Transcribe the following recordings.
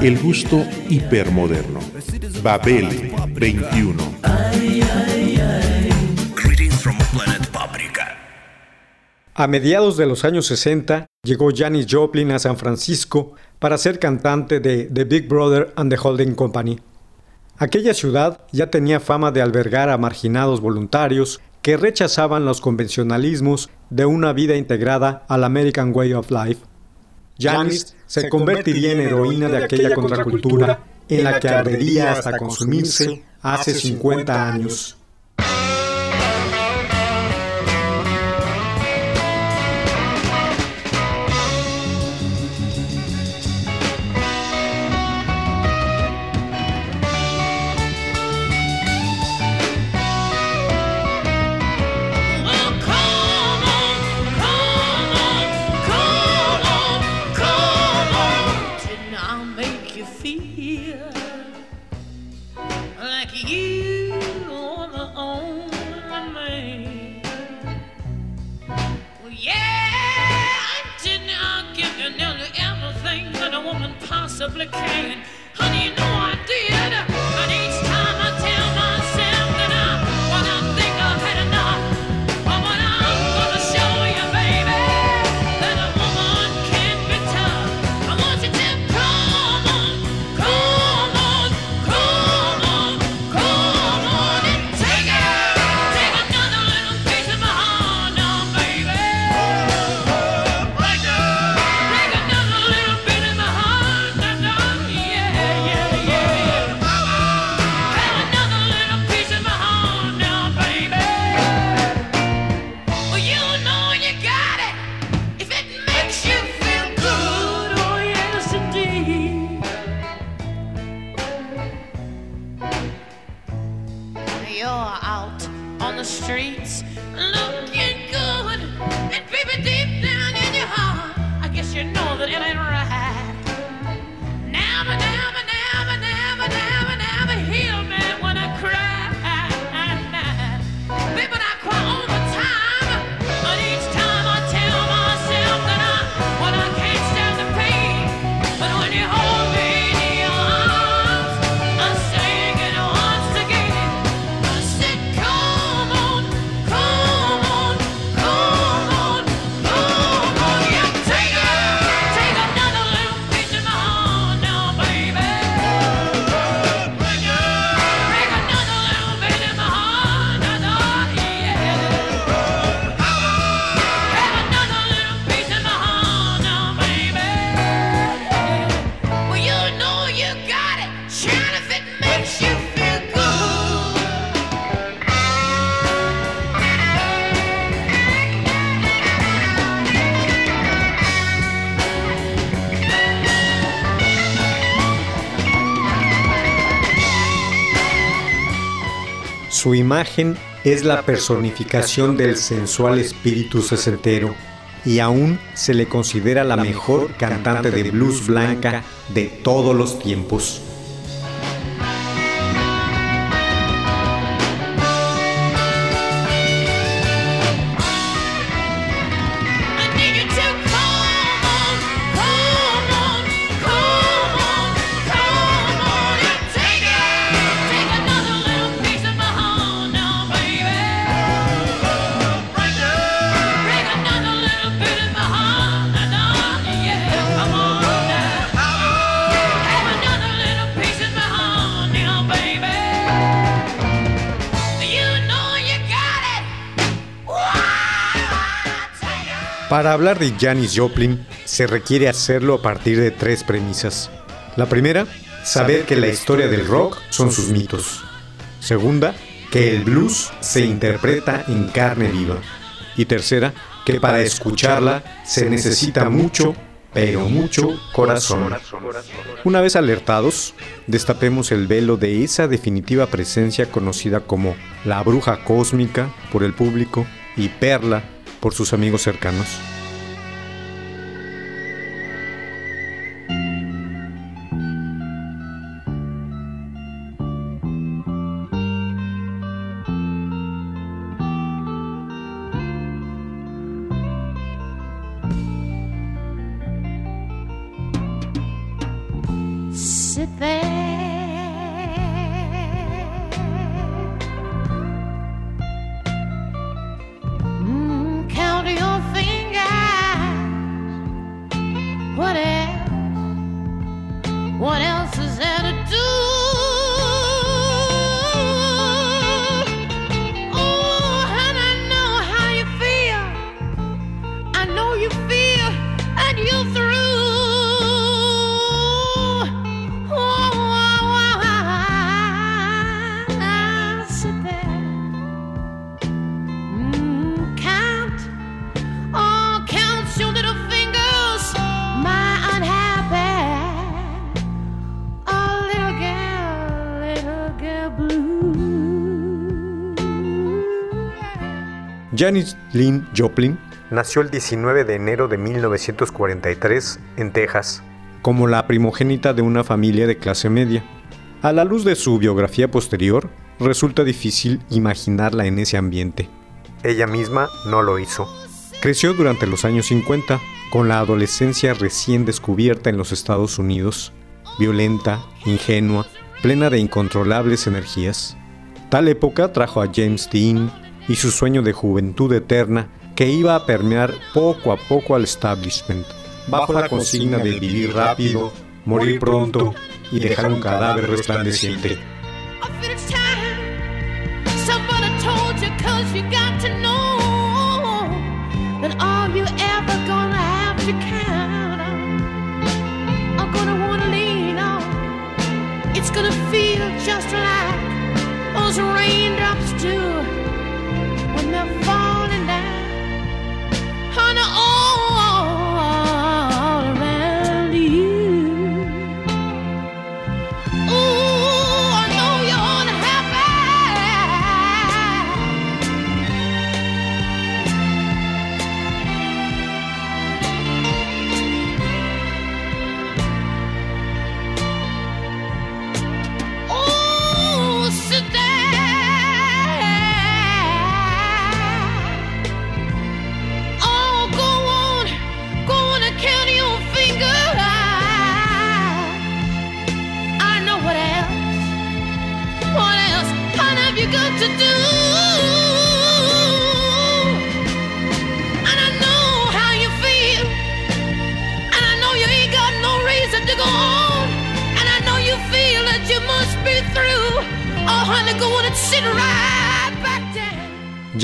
El gusto hipermoderno. Babel 21. Greetings from planet Paprika. A mediados de los años 60 llegó Janis Joplin a San Francisco para ser cantante de The Big Brother and the Holding Company. Aquella ciudad ya tenía fama de albergar a marginados voluntarios que rechazaban los convencionalismos de una vida integrada al American Way of Life. Janis se convertiría en heroína de aquella contracultura en la que ardería hasta consumirse hace 50 años. supplicating Su imagen es la personificación del sensual espíritu sesentero y aún se le considera la mejor cantante de blues blanca de todos los tiempos. Para hablar de Janis Joplin, se requiere hacerlo a partir de tres premisas. La primera, saber que la historia del rock son sus mitos. Segunda, que el blues se interpreta en carne viva. Y tercera, que para escucharla se necesita mucho, pero mucho corazón. Una vez alertados, destapemos el velo de esa definitiva presencia conocida como la bruja cósmica por el público y Perla por sus amigos cercanos. What Janis Lynn Joplin nació el 19 de enero de 1943 en Texas, como la primogénita de una familia de clase media. A la luz de su biografía posterior, resulta difícil imaginarla en ese ambiente. Ella misma no lo hizo. Creció durante los años 50, con la adolescencia recién descubierta en los Estados Unidos, violenta, ingenua, plena de incontrolables energías. Tal época trajo a James Dean y su sueño de juventud eterna que iba a permear poco a poco al establishment, bajo la consigna de vivir rápido, morir pronto y dejar un cadáver resplandeciente.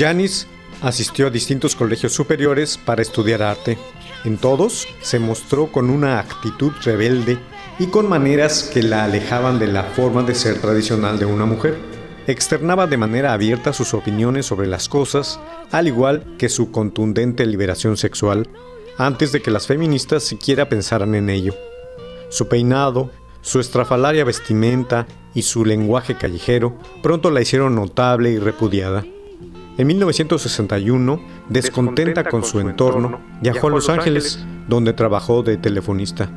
Janis asistió a distintos colegios superiores para estudiar arte. En todos se mostró con una actitud rebelde y con maneras que la alejaban de la forma de ser tradicional de una mujer. Externaba de manera abierta sus opiniones sobre las cosas, al igual que su contundente liberación sexual, antes de que las feministas siquiera pensaran en ello. Su peinado, su estrafalaria vestimenta y su lenguaje callejero pronto la hicieron notable y repudiada. En 1961, descontenta con su entorno, viajó a Los Ángeles, donde trabajó de telefonista.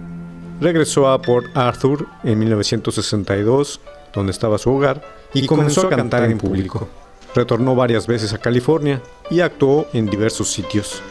Regresó a Port Arthur en 1962, donde estaba su hogar, y comenzó a cantar en público. Retornó varias veces a California y actuó en diversos sitios.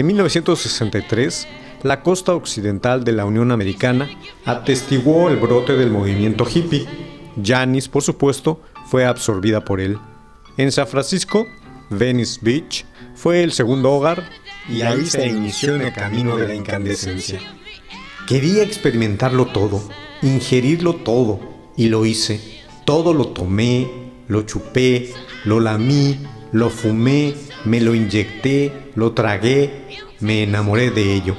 En 1963, la costa occidental de la Unión Americana atestiguó el brote del movimiento hippie. Janis, por supuesto, fue absorbida por él. En San Francisco, Venice Beach fue el segundo hogar y ahí se inició en el camino de la incandescencia. Quería experimentarlo todo, ingerirlo todo, y lo hice. Todo lo tomé, lo chupé, lo lamí, lo fumé, me lo inyecté, lo tragué, me enamoré de ello.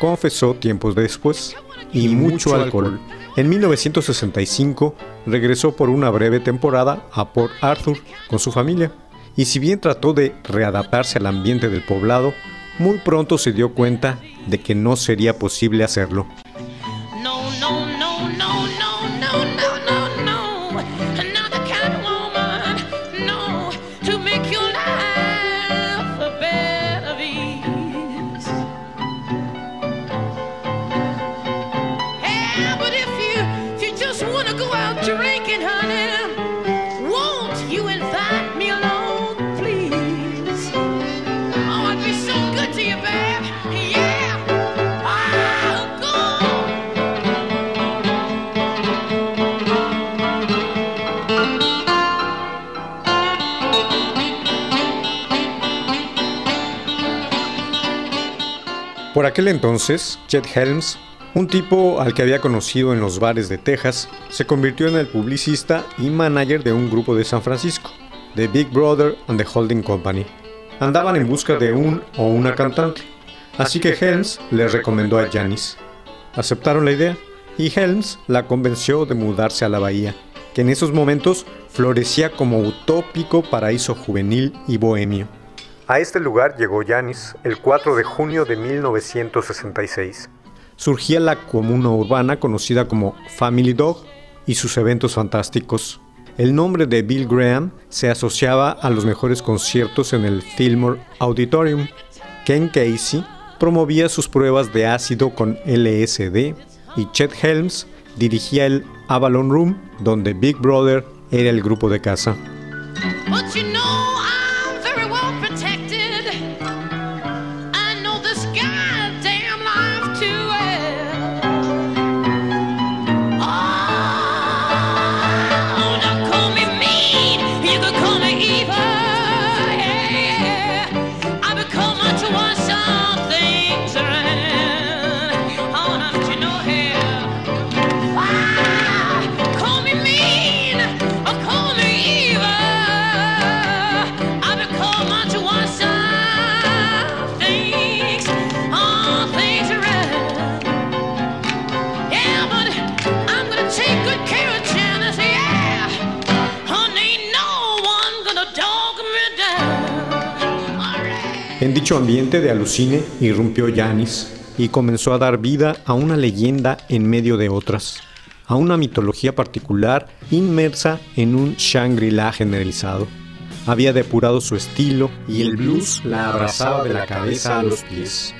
Confesó tiempos después, y mucho alcohol. En 1965 regresó por una breve temporada a Port Arthur con su familia, y si bien trató de readaptarse al ambiente del poblado, muy pronto se dio cuenta de que no sería posible hacerlo. Entonces, Chet Helms, un tipo al que había conocido en los bares de Texas, se convirtió en el publicista y manager de un grupo de San Francisco, The Big Brother and the Holding Company. Andaban en busca de un o una cantante, así que Helms les recomendó a Janis. Aceptaron la idea y Helms la convenció de mudarse a la bahía, que en esos momentos florecía como utópico paraíso juvenil y bohemio. A este lugar llegó Janis el 4 de junio de 1966. Surgía la comuna urbana conocida como Family Dog y sus eventos fantásticos. El nombre de Bill Graham se asociaba a los mejores conciertos en el Fillmore Auditorium. Ken Casey promovía sus pruebas de ácido con LSD y Chet Helms dirigía el Avalon Room, donde Big Brother era el grupo de casa. Ambiente de alucine irrumpió Janis y comenzó a dar vida a una leyenda en medio de otras, a una mitología particular inmersa en un Shangri-La generalizado. Había depurado su estilo y el blues la abrazaba de la cabeza a los pies.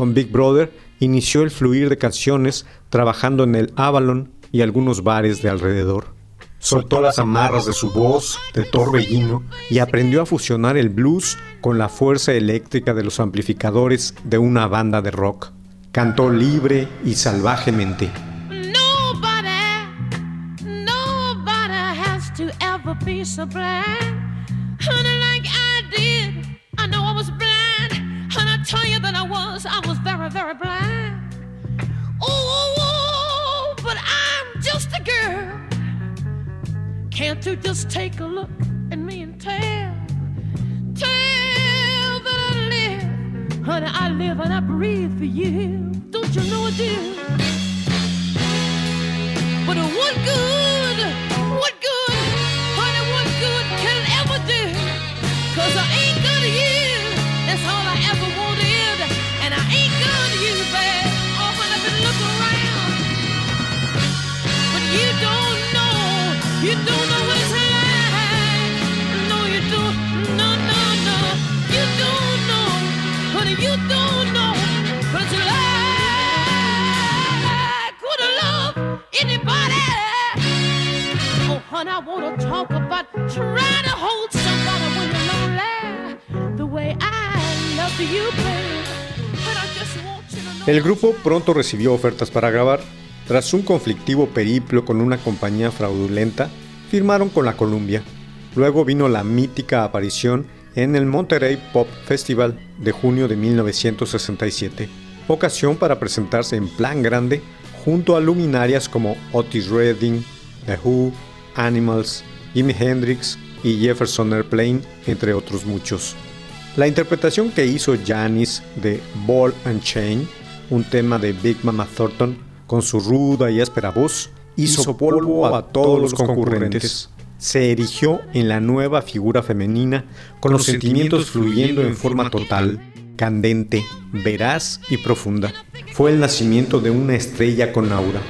Con Big Brother inició el fluir de canciones trabajando en el Avalon y algunos bares de alrededor. Soltó las amarras de su voz de torbellino y aprendió a fusionar el blues con la fuerza eléctrica de los amplificadores de una banda de rock. Cantó libre y salvajemente. Be so blind. Like I did. I know I was blind. You that I was, I was very, very blind. Oh, but I'm just a girl. Can't you just take a look at me and tell? Tell that I live. Honey, I live and I breathe for you. Don't you know I do? But good, what good, El grupo pronto recibió ofertas para grabar. Tras un conflictivo periplo con una compañía fraudulenta, firmaron con la Columbia. Luego vino la mítica aparición en el Monterey Pop Festival de junio de 1967, ocasión para presentarse en plan grande junto a luminarias como Otis Redding, The Who, Animals, Jimi Hendrix y Jefferson Airplane, entre otros muchos. La interpretación que hizo Janis de Ball and Chain, un tema de Big Mama Thornton, con su ruda y áspera voz, hizo polvo a todos los concurrentes. Se erigió en la nueva figura femenina con los sentimientos fluyendo en forma total, candente, veraz y profunda. Fue el nacimiento de una estrella con aura.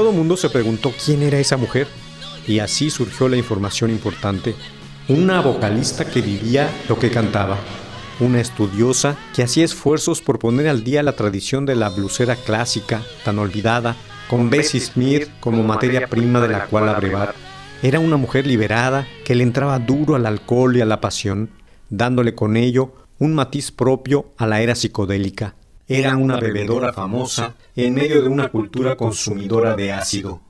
Todo mundo se preguntó quién era esa mujer y así surgió la información importante. Una vocalista que vivía lo que cantaba. Una estudiosa que hacía esfuerzos por poner al día la tradición de la blusera clásica, tan olvidada, con Bessie Smith como materia prima de la cual abrevar. Era una mujer liberada que le entraba duro al alcohol y a la pasión, dándole con ello un matiz propio a la era psicodélica. Era una bebedora famosa en medio de una cultura consumidora de ácido.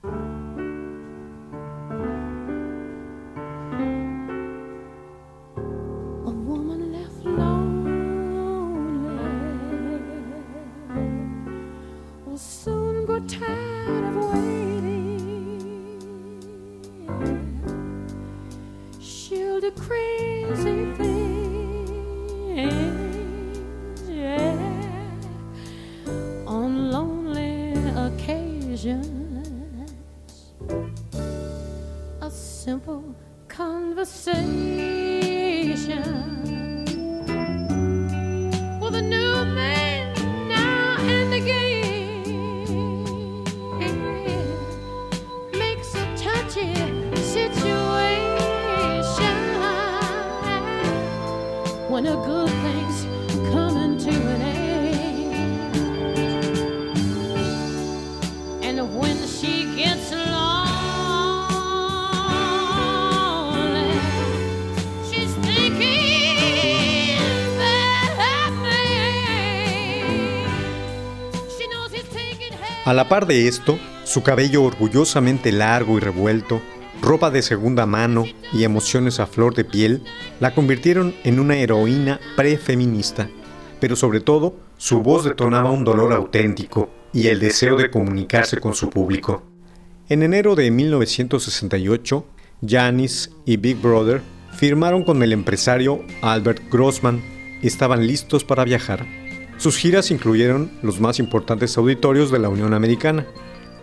Simple conversation A la par de esto, Su cabello orgullosamente largo y revuelto, ropa de segunda mano y emociones a flor de piel la convirtieron en una heroína prefeminista, pero sobre todo su voz detonaba un dolor auténtico y el deseo de comunicarse con su público. En enero de 1968, Janis y Big Brother firmaron con el empresario Albert Grossman y estaban listos para viajar. Sus giras incluyeron los más importantes auditorios de la Unión Americana.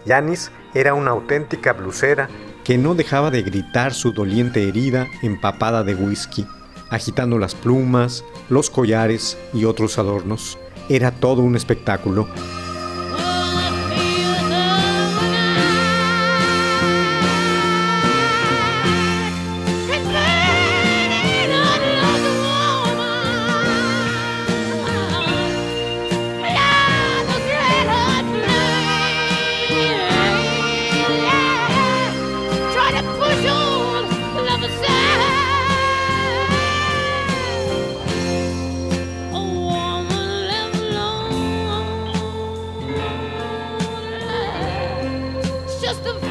Janis era una auténtica blusera que no dejaba de gritar su doliente herida empapada de whisky, agitando las plumas, los collares y otros adornos. Era todo un espectáculo.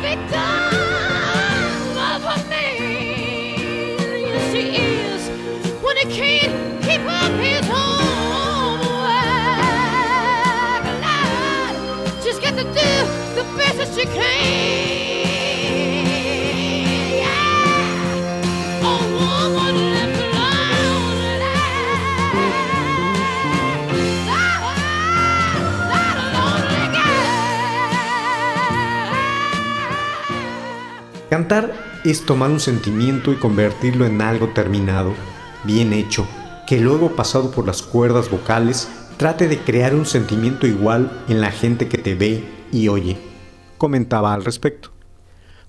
Victim of her man. Yes, she is. When he can't keep up his home life. She's got to do the best that she can. Cantar es tomar un sentimiento y convertirlo en algo terminado, bien hecho, que luego pasado por las cuerdas vocales trate de crear un sentimiento igual en la gente que te ve y oye, comentaba al respecto.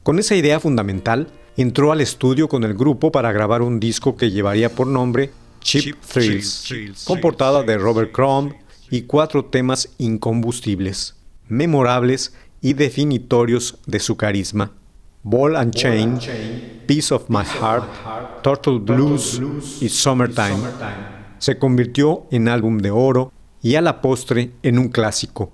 Con esa idea fundamental, entró al estudio con el grupo para grabar un disco que llevaría por nombre Cheap Thrills, con portada de Robert Crumb y cuatro temas incombustibles, memorables y definitorios de su carisma. Ball and Chain, Piece of My Heart, Turtle Blues y Summertime. Se convirtió en álbum de oro y a la postre en un clásico.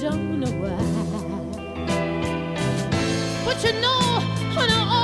Don't know why. But you know, and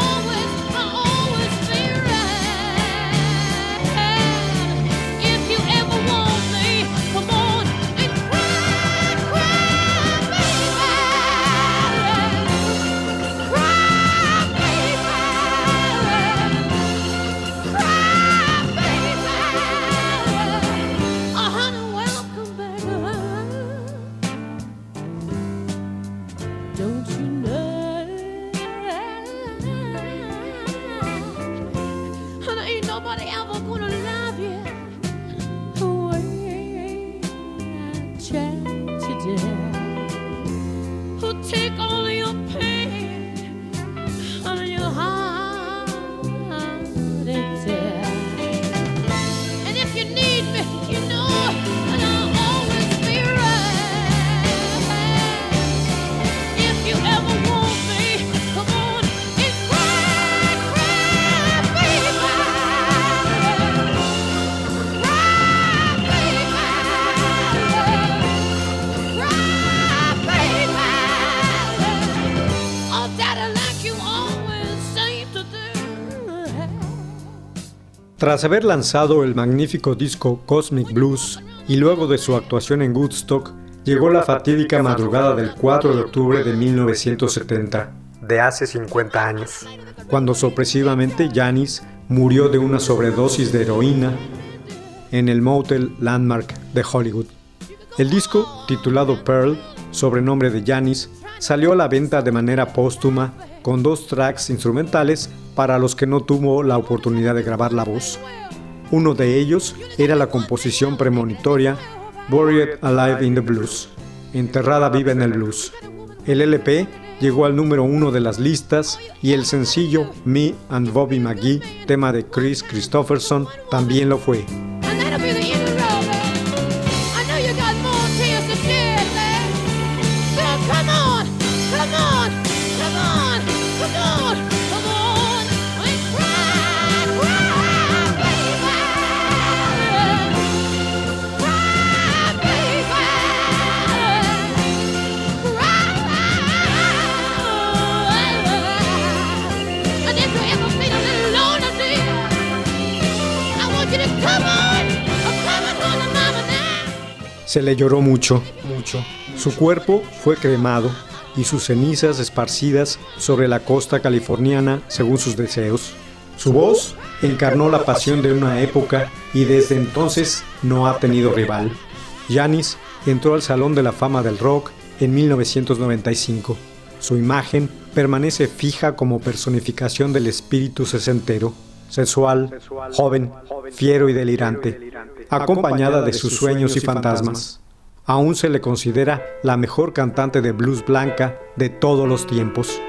Tras haber lanzado el magnífico disco Cosmic Blues y luego de su actuación en Woodstock, llegó la fatídica madrugada del 4 de octubre de 1970, de hace 50 años, cuando sorpresivamente Janis murió de una sobredosis de heroína en el Motel Landmark de Hollywood. El disco, titulado Pearl, sobrenombre de Janis, salió a la venta de manera póstuma con dos tracks instrumentales para los que no tuvo la oportunidad de grabar la voz. Uno de ellos era la composición premonitoria Buried Alive in the Blues, enterrada viva en el blues. El LP llegó al número uno de las listas y el sencillo Me and Bobby McGee, tema de Chris Christopherson, también lo fue. Se le lloró mucho, mucho. Su cuerpo fue cremado y sus cenizas esparcidas sobre la costa californiana según sus deseos. Su voz encarnó la pasión de una época y desde entonces no ha tenido rival. Janis entró al Salón de la Fama del Rock en 1995. Su imagen permanece fija como personificación del espíritu sesentero, sensual, joven, fiero y delirante, acompañada de sus sueños y fantasmas. Aún se le considera la mejor cantante de blues blanca de todos los tiempos.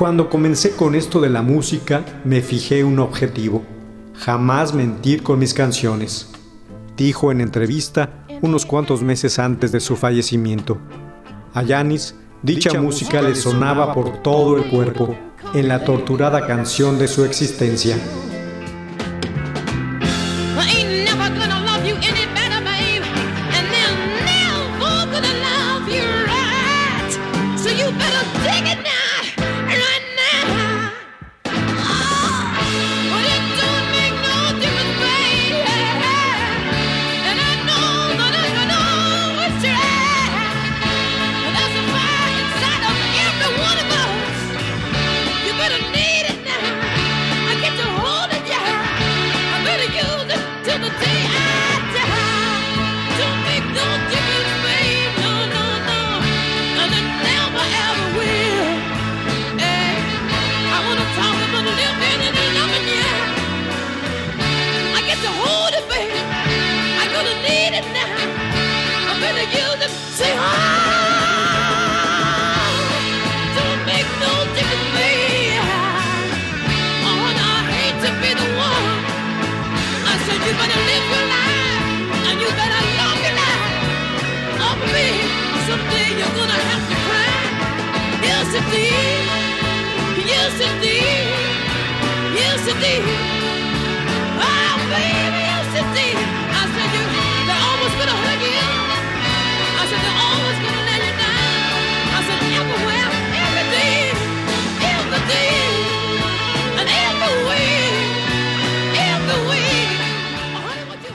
Cuando comencé con esto de la música, me fijé un objetivo, jamás mentir con mis canciones, dijo en entrevista unos cuantos meses antes de su fallecimiento. A Yanis, dicha, música le sonaba por todo el cuerpo, en la torturada canción de su existencia.